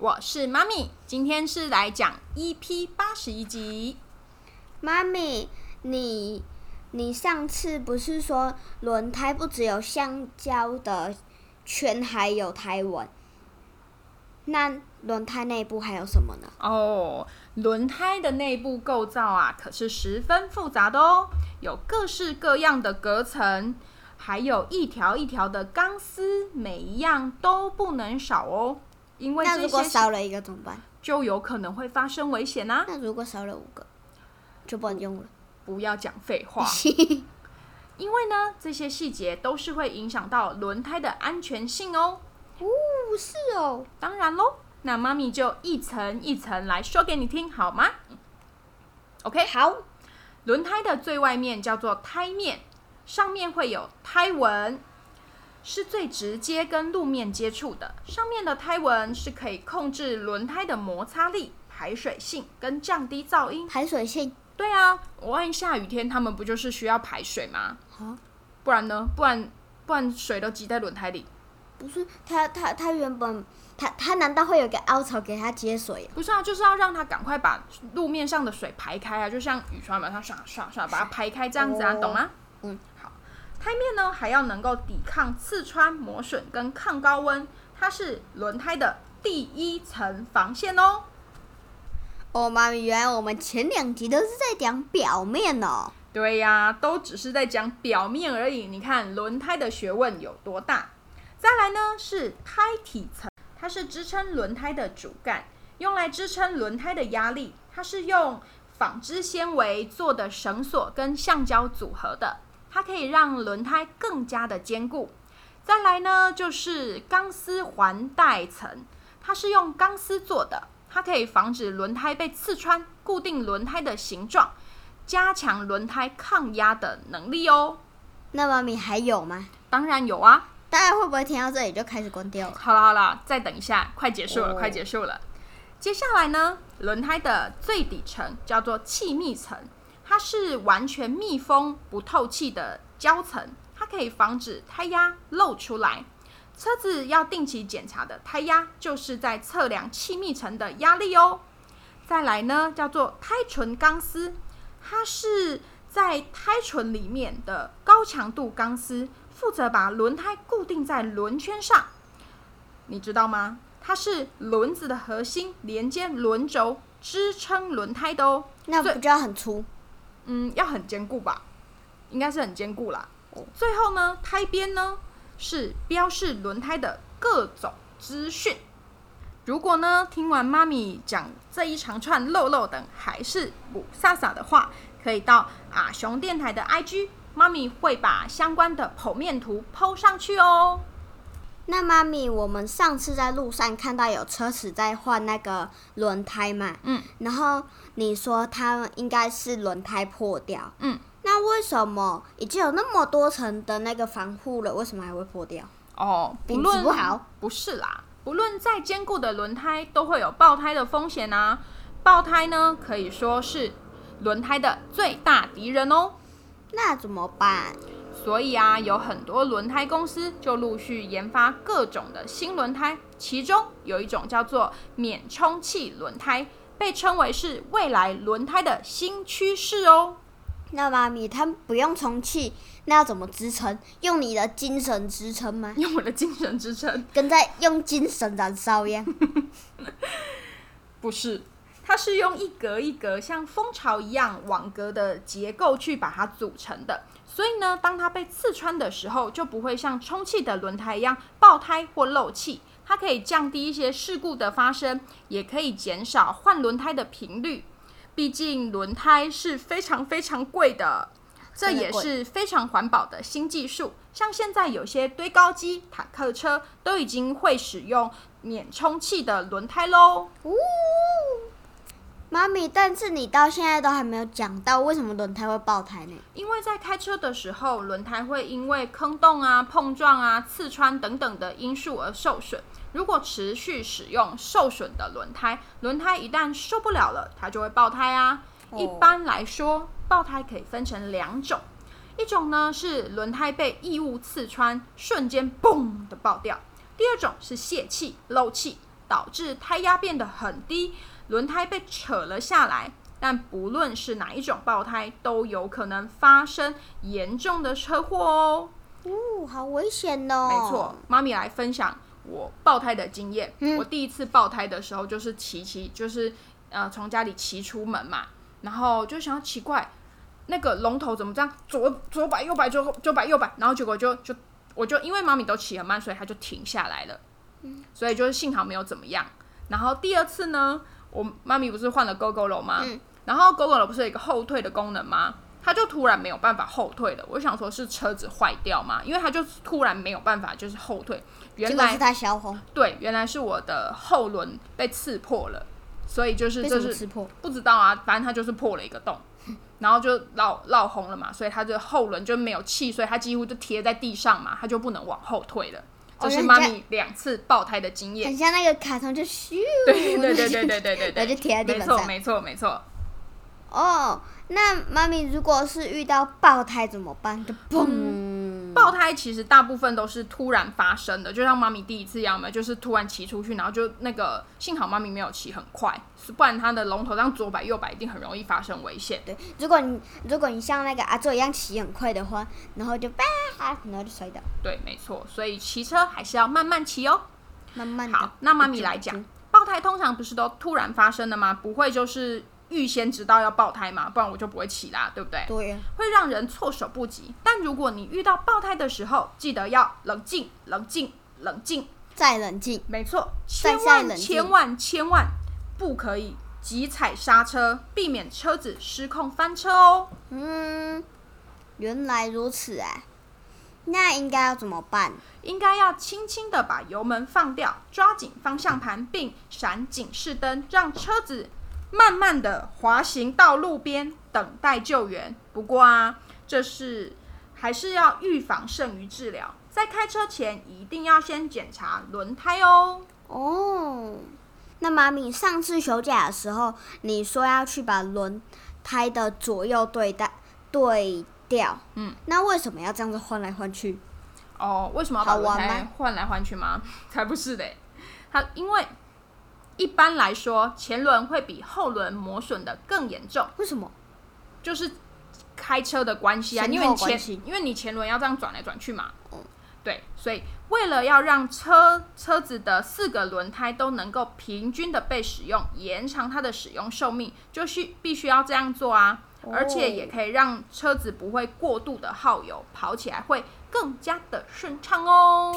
我是妈咪，今天是来讲 EP 八十一集。妈咪，你你上次不是说轮胎不只有橡胶的圈，还有胎纹？那轮胎内部还有什么呢？哦，轮胎的内部构造啊，可是十分复杂的哦，有各式各样的隔层，还有一条一条的钢丝，每一样都不能少哦。因为那如果少了一个怎么办？就有可能会发生危险呐。那如果少了五个，就不能用了。不要讲废话。因为呢，这些细节都是会影响到轮胎的安全性哦。哦，是哦。当然喽，那妈咪就一层一层来说给你听，好吗？OK，好。轮胎的最外面叫做胎面，上面会有胎纹。是最直接跟路面接触的，上面的胎纹是可以控制轮胎的摩擦力、排水性跟降低噪音。排水性？对啊，我万一下雨天，他们不就是需要排水吗？啊不然呢？不然不然水都积在轮胎里。不是，它它它原本它它难道会有个凹槽给它接水？不是啊，就是要让它赶快把路面上的水排开啊，就像雨刷把它刷刷刷把它排开这样子啊，懂吗？嗯。胎面呢，还要能够抵抗刺穿、磨损跟抗高温，它是轮胎的第一层防线哦。哦，妈咪，原来我们前两集都是在讲表面哦。对呀，都只是在讲表面而已。你看轮胎的学问有多大？再来呢，是胎体层，它是支撑轮胎的主干，用来支撑轮胎的压力。它是用纺织纤维做的绳索跟橡胶组合的。它可以让轮胎更加的坚固。再来呢，就是钢丝环带层，它是用钢丝做的，它可以防止轮胎被刺穿，固定轮胎的形状，加强轮胎抗压的能力哦。那么你还有吗？当然有啊！大家会不会听到这里就开始关掉了？好了好了，再等一下，快结束了，快结束了。接下来呢，轮胎的最底层叫做气密层。它是完全密封不透气的胶层，它可以防止胎压漏出来。车子要定期检查的胎压，就是在测量气密层的压力哦。再来呢，叫做胎唇钢丝，它是在胎唇里面的高强度钢丝，负责把轮胎固定在轮圈上。你知道吗？它是轮子的核心，连接轮轴，支撑轮胎的哦。那不就要很粗？嗯，要很坚固吧，应该是很坚固啦。最后呢，胎边呢是标示轮胎的各种资讯。如果呢听完妈咪讲这一长串漏漏等还是不飒飒的话，可以到阿雄电台的 IG，妈咪会把相关的剖面图剖上去哦。那妈咪，我们上次在路上看到有车子在换那个轮胎嘛？嗯。然后你说它应该是轮胎破掉。嗯。那为什么已经有那么多层的那个防护了，为什么还会破掉？哦，不论不好，不是啦。不论再坚固的轮胎，都会有爆胎的风险啊。爆胎呢，可以说是轮胎的最大敌人哦。那怎么办？所以啊，有很多轮胎公司就陆续研发各种的新轮胎，其中有一种叫做免充气轮胎，被称为是未来轮胎的新趋势哦。那妈咪，它不用充气，那要怎么支撑？用你的精神支撑吗？用我的精神支撑，跟在用精神燃烧一样？不是，它是用一格一格像蜂巢一样网格的结构去把它组成的。所以呢，当它被刺穿的时候，就不会像充气的轮胎一样爆胎或漏气。它可以降低一些事故的发生，也可以减少换轮胎的频率。毕竟轮胎是非常非常贵的，这也是非常环保的新技术。像现在有些堆高机、坦克车都已经会使用免充气的轮胎喽。呜，妈咪，但是你到现在都还没有讲到为什么轮胎会爆胎呢？因为在开车的时候，轮胎会因为坑洞啊、碰撞啊、刺穿等等的因素而受损。如果持续使用受损的轮胎，轮胎一旦受不了了，它就会爆胎啊。哦一般来说，爆胎可以分成两种，一种呢是轮胎被异物刺穿，瞬间嘣的爆掉；第二种是泄气、漏气，导致胎压变得很低，轮胎被扯了下来。但不论是哪一种爆胎，都有可能发生严重的车祸哦。哦，好危险哦！没错，，妈咪来分享我爆胎的经验。嗯我第一次爆胎的时候，就是骑骑，就是呃从家里骑出门嘛，然后就想要奇怪，那个龙头怎么这样左左摆右摆左左摆右摆，然后结果就就我就因为妈咪都骑很慢，所以它就停下来了。所以就是幸好没有怎么样。然后第二次呢，我妈咪不是换了 GoGo 吗？嗯然后 GoGo 不是有一个后退的功能吗？它就突然没有办法后退了。我就想说是车子坏掉吗，因为它就突然没有办法就是后退。原来是他小红，对，原来是我的后轮被刺破了，所以就是为这是刺破？不知道啊，反正它就是破了一个洞，然后就绕绕红了嘛，所以它的后轮就没有气，所以它几乎就贴在地上嘛，它就不能往后退了。这是妈咪两次爆胎的经验。很像那个卡通，就咻，对对对对对对对对，就贴在地板上。错没错没错。哦，那妈咪如果是遇到爆胎怎么办？就砰！爆胎其实大部分都是突然发生的，就像妈咪第一次一样嘛，就是突然骑出去，然后就那个幸好妈咪没有骑很快，不然它的龙头这样左摆右摆一定很容易发生危险。对，如果你如果你像那个阿座一样骑很快的话，然后就叭，然后就摔倒，对，没错，所以骑车还是要慢慢骑哦。慢慢的。好，那妈咪来讲，爆胎通常不是都突然发生的吗？不会就是预先知道要爆胎嘛？不然我就不会骑啦，对不对？对，会让人措手不及。但如果你遇到爆胎的时候，记得要冷静、冷静、冷静。再冷静。没错，千万千万千万不可以急踩刹车，避免车子失控翻车哦。嗯，原来如此啊。那应该要怎么办？应该要轻轻的把油门放掉，抓紧方向盘，并闪警示灯，让车子慢慢的滑行到路边，等待救援。不过啊，这是还是要预防胜于治疗，在开车前一定要先检查轮胎哦。哦，那妈咪上次休假的时候，你说要去把轮胎的左右对待对调，嗯，那为什么要这样子换来换去？哦，为什么要把轮胎吗换来换去吗？才不是嘞，它因为一般来说前轮会比后轮磨损的更严重，为什么？就是开车的关系啊，因为你前因为你前轮要这样转来转去嘛，嗯对，所以为了要让车车子的四个轮胎都能够平均的被使用，延长它的使用寿命，就需必须要这样做啊。哦而且也可以让车子不会过度的耗油，跑起来会更加的顺畅哦。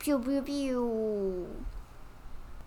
biu biu biu。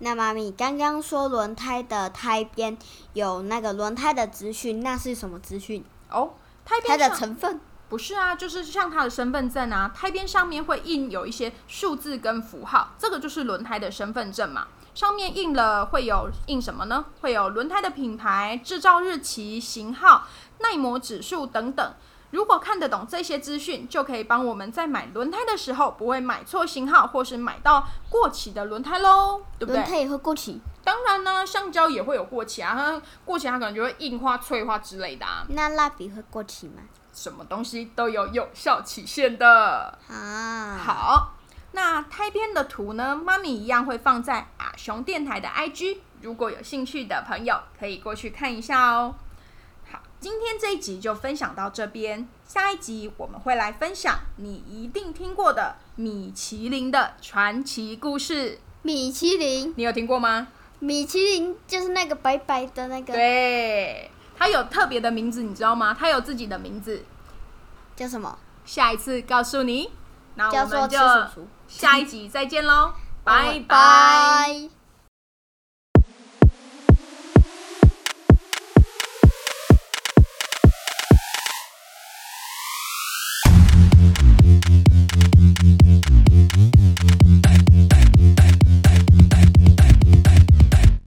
那妈咪刚刚说轮胎的胎边有那个轮胎的资讯，那是什么资讯？哦，胎边的成分？不是啊，就是像它的身份证啊，胎边上面会印有一些数字跟符号，这个就是轮胎的身份证嘛。上面印了会有印什么呢？会有轮胎的品牌、制造日期、型号、耐磨指数等等。如果看得懂这些资讯，就可以帮我们在买轮胎的时候不会买错型号，或是买到过期的轮胎喽，对不对？轮胎也会过期，当然呢，橡胶也会有过期啊，它过期它可能就会硬化、脆化之类的啊，那蜡笔会过期吗？什么东西都有有效期限的。啊，，好，那胎边的图呢，妈咪一样会放在阿雄电台的 IG，如果有兴趣的朋友可以过去看一下哦。好，今天这一集就分享到这边，下一集我们会来分享你一定听过的米其林的传奇故事，米其林，你有听过吗？米其林就是那个白白的那个，对，它有特别的名字，你知道吗？它有自己的名字，叫什么？下一次告诉你。那我们就。下一集再见喽，拜拜拜。